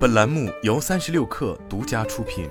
本栏目由三十六氪独家出品。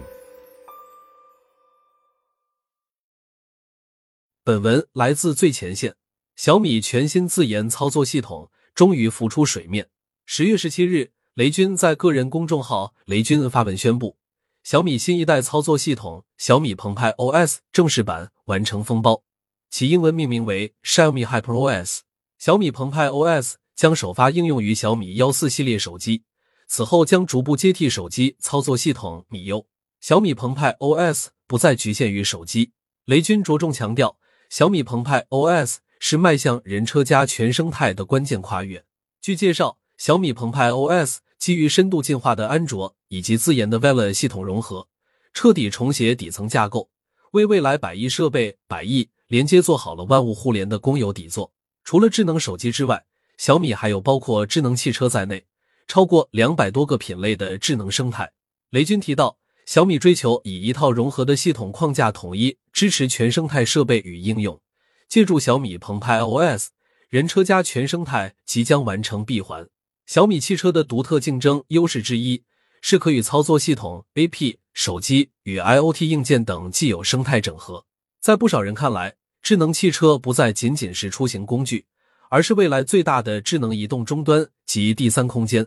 本文来自最前线。小米全新自研操作系统终于浮出水面。十月十七日，雷军在个人公众号“雷军”发文宣布，小米新一代操作系统小米澎湃 OS 正式版完成封包，其英文命名为 Xiaomi HyperOS。小米澎湃 OS 将首发应用于小米幺四系列手机。此后将逐步接替手机操作系统米 U，小米澎湃 OS 不再局限于手机。雷军着重强调，小米澎湃 OS 是迈向人车家全生态的关键跨越。据介绍，小米澎湃 OS 基于深度进化的安卓以及自研的 Vela 系统融合，彻底重写底层架构，为未来百亿设备、百亿连接做好了万物互联的公有底座。除了智能手机之外，小米还有包括智能汽车在内。超过两百多个品类的智能生态，雷军提到，小米追求以一套融合的系统框架统一支持全生态设备与应用。借助小米澎湃 OS，人车家全生态即将完成闭环。小米汽车的独特竞争优势之一是可与操作系统、AP、手机与 IoT 硬件等既有生态整合。在不少人看来，智能汽车不再仅仅是出行工具，而是未来最大的智能移动终端及第三空间。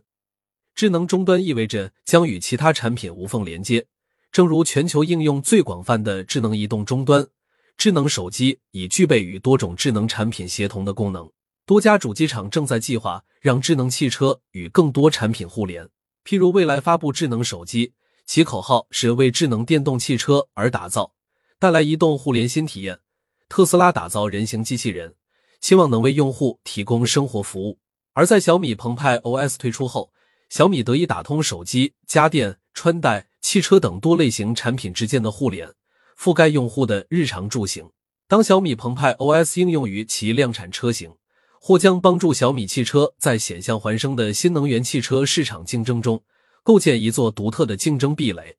智能终端意味着将与其他产品无缝连接，正如全球应用最广泛的智能移动终端，智能手机已具备与多种智能产品协同的功能。多家主机厂正在计划让智能汽车与更多产品互联，譬如未来发布智能手机，其口号是为智能电动汽车而打造，带来移动互联新体验。特斯拉打造人形机器人，希望能为用户提供生活服务。而在小米澎湃 OS 推出后，小米得以打通手机、家电、穿戴、汽车等多类型产品之间的互联，覆盖用户的日常住行。当小米澎湃 OS 应用于其量产车型，或将帮助小米汽车在险象环生的新能源汽车市场竞争中构建一座独特的竞争壁垒。